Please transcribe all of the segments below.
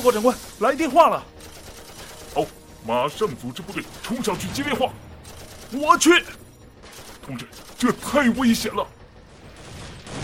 报告长官，来电话了。好，马上组织部队冲上去接电话。我去，同志，这太危险了。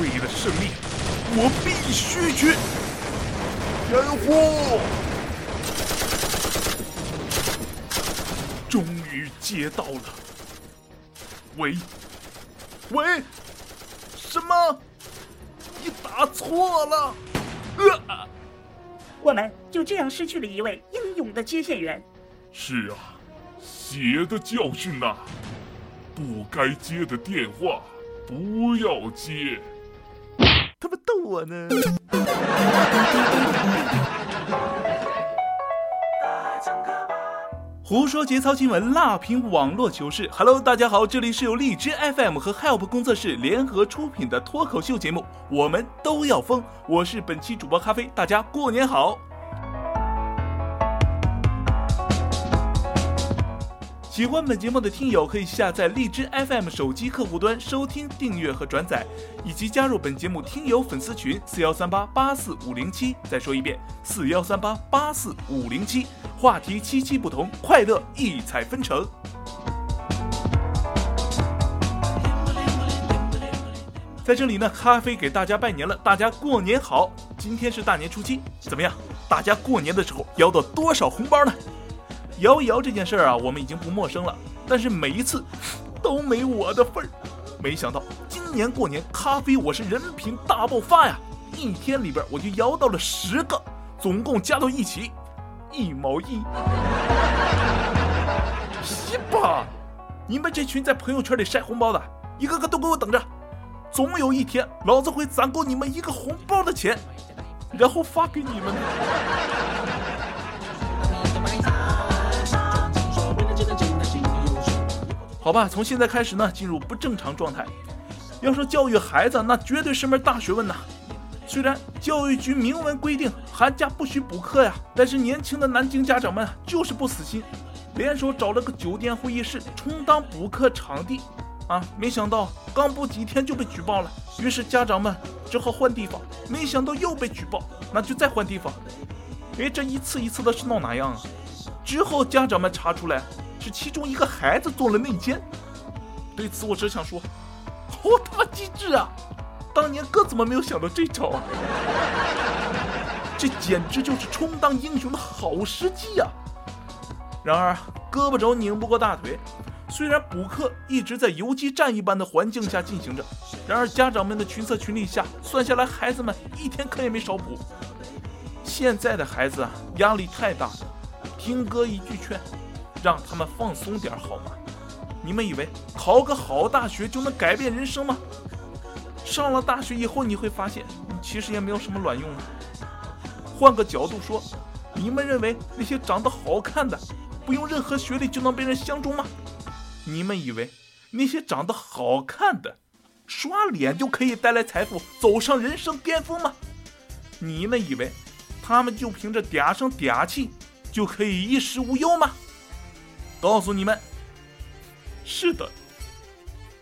为了胜利，我必须去。掩护！终于接到了。喂，喂，什么？你打错了。呃。我们就这样失去了一位英勇的接线员。是啊，血的教训呐！不该接的电话不要接。他们逗我呢。胡说节操新闻，辣评网络糗事。Hello，大家好，这里是由荔枝 FM 和 Help 工作室联合出品的脱口秀节目，我们都要疯。我是本期主播咖啡，大家过年好。喜欢本节目的听友可以下载荔枝 FM 手机客户端收听、订阅和转载，以及加入本节目听友粉丝群四幺三八八四五零七。再说一遍，四幺三八八四五零七。话题七七不同，快乐异彩纷呈。在这里呢，咖啡给大家拜年了，大家过年好！今天是大年初七，怎么样？大家过年的时候要到多少红包呢？摇一摇这件事儿啊，我们已经不陌生了，但是每一次都没我的份儿。没想到今年过年，咖啡我是人品大爆发呀！一天里边我就摇到了十个，总共加到一起一毛一。西吧！你们这群在朋友圈里晒红包的，一个个都给我等着！总有一天，老子会攒够你们一个红包的钱，然后发给你们。好吧，从现在开始呢，进入不正常状态。要说教育孩子，那绝对是门大学问呐。虽然教育局明文规定寒假不许补课呀，但是年轻的南京家长们就是不死心，联手找了个酒店会议室充当补课场地。啊，没想到刚补几天就被举报了，于是家长们只好换地方。没想到又被举报，那就再换地方。哎，这一次一次的是闹哪样啊？之后家长们查出来。是其中一个孩子做了内奸，对此我只想说，好他妈机智啊！当年哥怎么没有想到这招啊？这简直就是充当英雄的好时机呀！然而胳膊肘拧不过大腿，虽然补课一直在游击战一般的环境下进行着，然而家长们的群策群力下，算下来孩子们一天课也没少补。现在的孩子啊，压力太大，听哥一句劝。让他们放松点好吗？你们以为考个好大学就能改变人生吗？上了大学以后，你会发现其实也没有什么卵用。换个角度说，你们认为那些长得好看的，不用任何学历就能被人相中吗？你们以为那些长得好看的，刷脸就可以带来财富，走上人生巅峰吗？你们以为他们就凭着嗲声嗲气就可以衣食无忧吗？告诉你们，是的，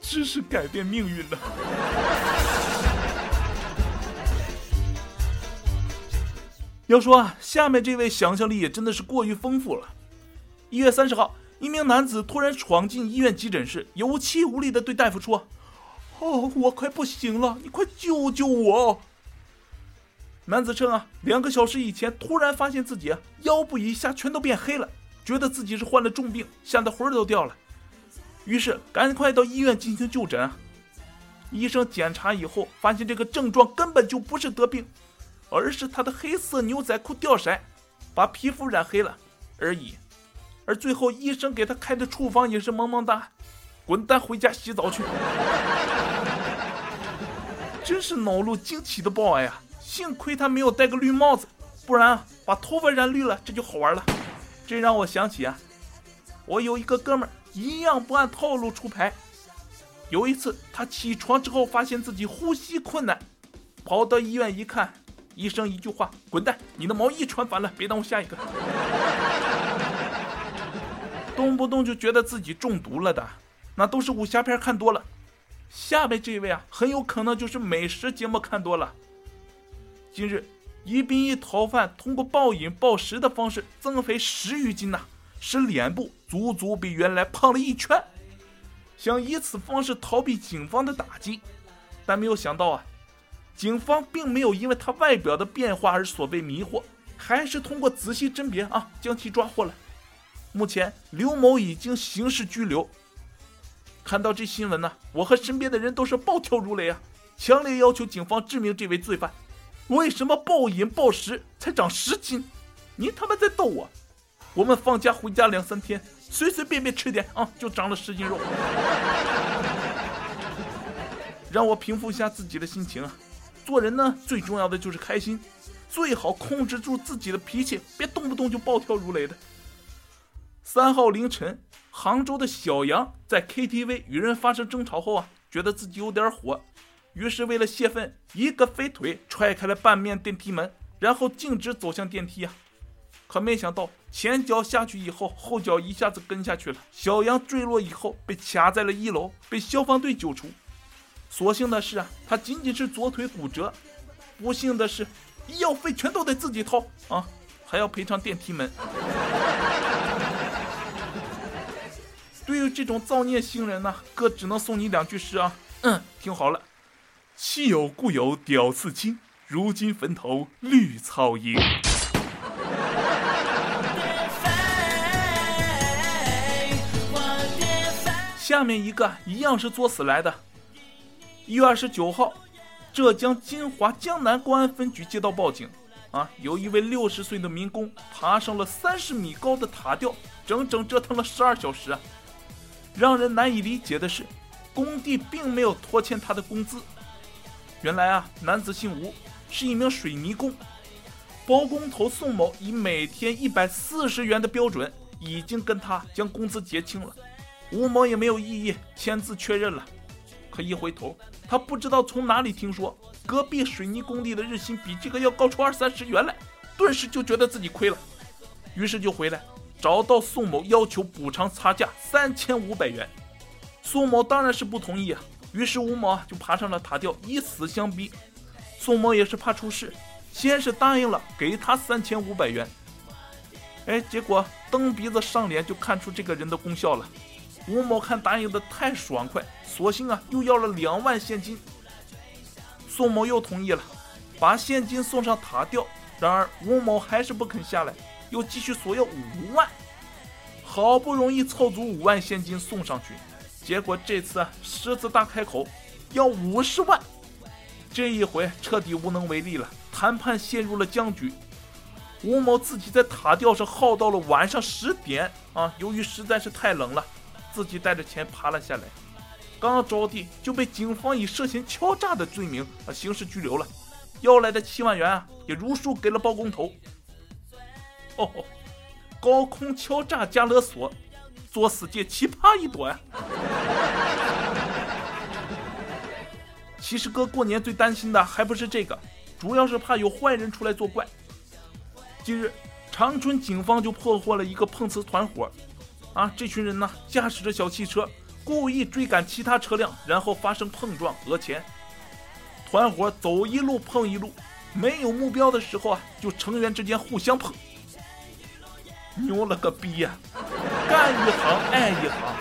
知识改变命运的。要说啊，下面这位想象力也真的是过于丰富了。一月三十号，一名男子突然闯进医院急诊室，有气无力的对大夫说：“哦，我快不行了，你快救救我！”男子称啊，两个小时以前突然发现自己啊腰部以下全都变黑了。觉得自己是患了重病，吓得魂儿都掉了，于是赶快到医院进行就诊。医生检查以后，发现这个症状根本就不是得病，而是他的黑色牛仔裤掉色，把皮肤染黑了而已。而最后医生给他开的处方也是萌萌哒，滚蛋回家洗澡去！真是恼怒惊奇的报案呀！幸亏他没有戴个绿帽子，不然啊，把头发染绿了，这就好玩了。这让我想起啊，我有一个哥们儿，一样不按套路出牌。有一次，他起床之后发现自己呼吸困难，跑到医院一看，医生一句话：“滚蛋，你的毛衣穿反了，别耽误下一个。”动不动就觉得自己中毒了的，那都是武侠片看多了。下面这位啊，很有可能就是美食节目看多了。近日。一兵一逃犯通过暴饮暴食的方式增肥十余斤呐，使脸部足足比原来胖了一圈，想以此方式逃避警方的打击，但没有想到啊，警方并没有因为他外表的变化而所被迷惑，还是通过仔细甄别啊将其抓获了。目前刘某已经刑事拘留。看到这新闻呢，我和身边的人都是暴跳如雷啊，强烈要求警方治明这位罪犯。为什么暴饮暴食才长十斤？你他妈在逗我！我们放假回家两三天，随随便便吃点啊，就长了十斤肉。让我平复一下自己的心情啊！做人呢，最重要的就是开心，最好控制住自己的脾气，别动不动就暴跳如雷的。三号凌晨，杭州的小杨在 KTV 与人发生争吵后啊，觉得自己有点火。于是，为了泄愤，一个飞腿踹开了半面电梯门，然后径直走向电梯啊！可没想到，前脚下去以后，后脚一下子跟下去了。小杨坠落以后，被卡在了一楼，被消防队救出。所幸的是啊，他仅仅是左腿骨折；不幸的是，医药费全都得自己掏啊，还要赔偿电梯门。对于这种造孽星人呢，哥只能送你两句诗啊，嗯，听好了。昔有故友屌丝精，如今坟头绿草营。下面一个一样是作死来的。一月二十九号，浙江金华江南公安分局接到报警，啊，有一位六十岁的民工爬上了三十米高的塔吊，整整折腾了十二小时啊！让人难以理解的是，工地并没有拖欠他的工资。原来啊，男子姓吴，是一名水泥工。包工头宋某以每天一百四十元的标准，已经跟他将工资结清了。吴某也没有异议，签字确认了。可一回头，他不知道从哪里听说隔壁水泥工地的日薪比这个要高出二三十元来，顿时就觉得自己亏了，于是就回来找到宋某要求补偿差价三千五百元。宋某当然是不同意啊。于是吴某就爬上了塔吊，以死相逼。宋某也是怕出事，先是答应了给他三千五百元。哎，结果蹬鼻子上脸就看出这个人的功效了。吴某看答应的太爽快，索性啊又要了两万现金。宋某又同意了，把现金送上塔吊。然而吴某还是不肯下来，又继续索要五万。好不容易凑足五万现金送上去。结果这次狮子大开口，要五十万，这一回彻底无能为力了，谈判陷入了僵局。吴某自己在塔吊上耗到了晚上十点啊，由于实在是太冷了，自己带着钱爬了下来，刚着地就被警方以涉嫌敲诈的罪名啊刑事拘留了，要来的七万元啊也如数给了包工头。哦，高空敲诈加勒索。作死界奇葩一朵呀！其实哥过年最担心的还不是这个，主要是怕有坏人出来作怪。近日，长春警方就破获了一个碰瓷团伙，啊，这群人呢驾驶着小汽车，故意追赶其他车辆，然后发生碰撞讹钱。团伙走一路碰一路，没有目标的时候啊，就成员之间互相碰。牛了个逼呀！干一行爱一行，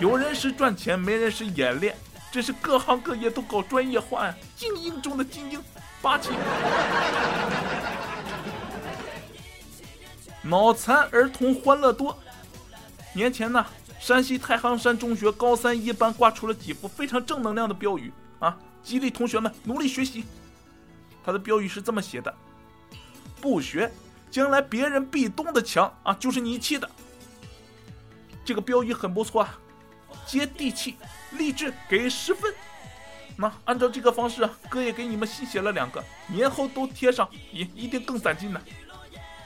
有人是赚钱，没人是演练，这是各行各业都搞专业化呀，精英中的精英，霸气！脑残儿童欢乐多。年前呢，山西太行山中学高三一班挂出了几幅非常正能量的标语啊，激励同学们努力学习。他的标语是这么写的：不学，将来别人壁咚的墙啊，就是你砌的。这个标语很不错啊，接地气，励志，给十分。那按照这个方式啊，哥也给你们新写了两个，年后都贴上，一一定更攒劲呢。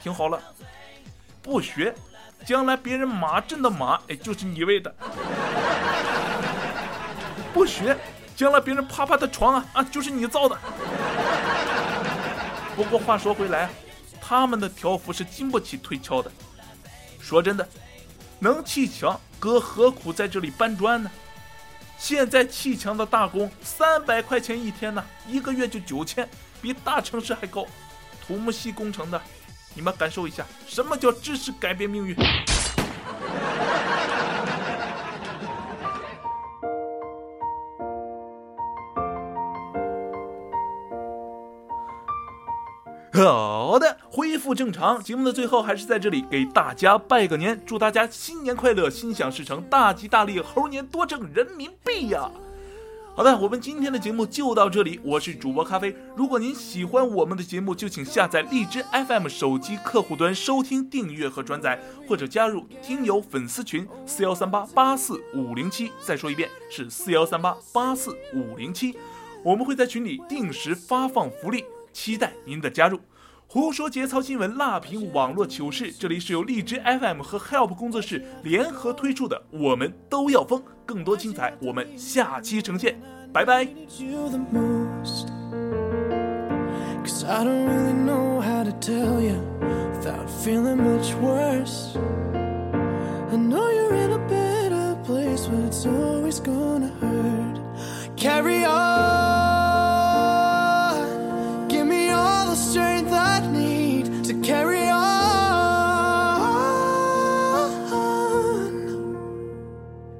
听好了，不学，将来别人马震的马，哎，就是你喂的；不学，将来别人啪啪的床啊啊，就是你造的。不过话说回来啊，他们的条幅是经不起推敲的。说真的，能砌墙，哥何苦在这里搬砖呢？现在砌墙的大工三百块钱一天呢，一个月就九千，比大城市还高。土木系工程的，你们感受一下，什么叫知识改变命运？复正常。节目的最后，还是在这里给大家拜个年，祝大家新年快乐，心想事成，大吉大利，猴年多挣人民币呀！好的，我们今天的节目就到这里，我是主播咖啡。如果您喜欢我们的节目，就请下载荔枝 FM 手机客户端收听、订阅和转载，或者加入听友粉丝群四幺三八八四五零七。再说一遍，是四幺三八八四五零七。我们会在群里定时发放福利。期待您的加入。胡说节操新闻，辣评网络糗事。这里是由荔枝 FM 和 Help 工作室联合推出的，我们都要疯。更多精彩，我们下期呈现。拜拜。Carry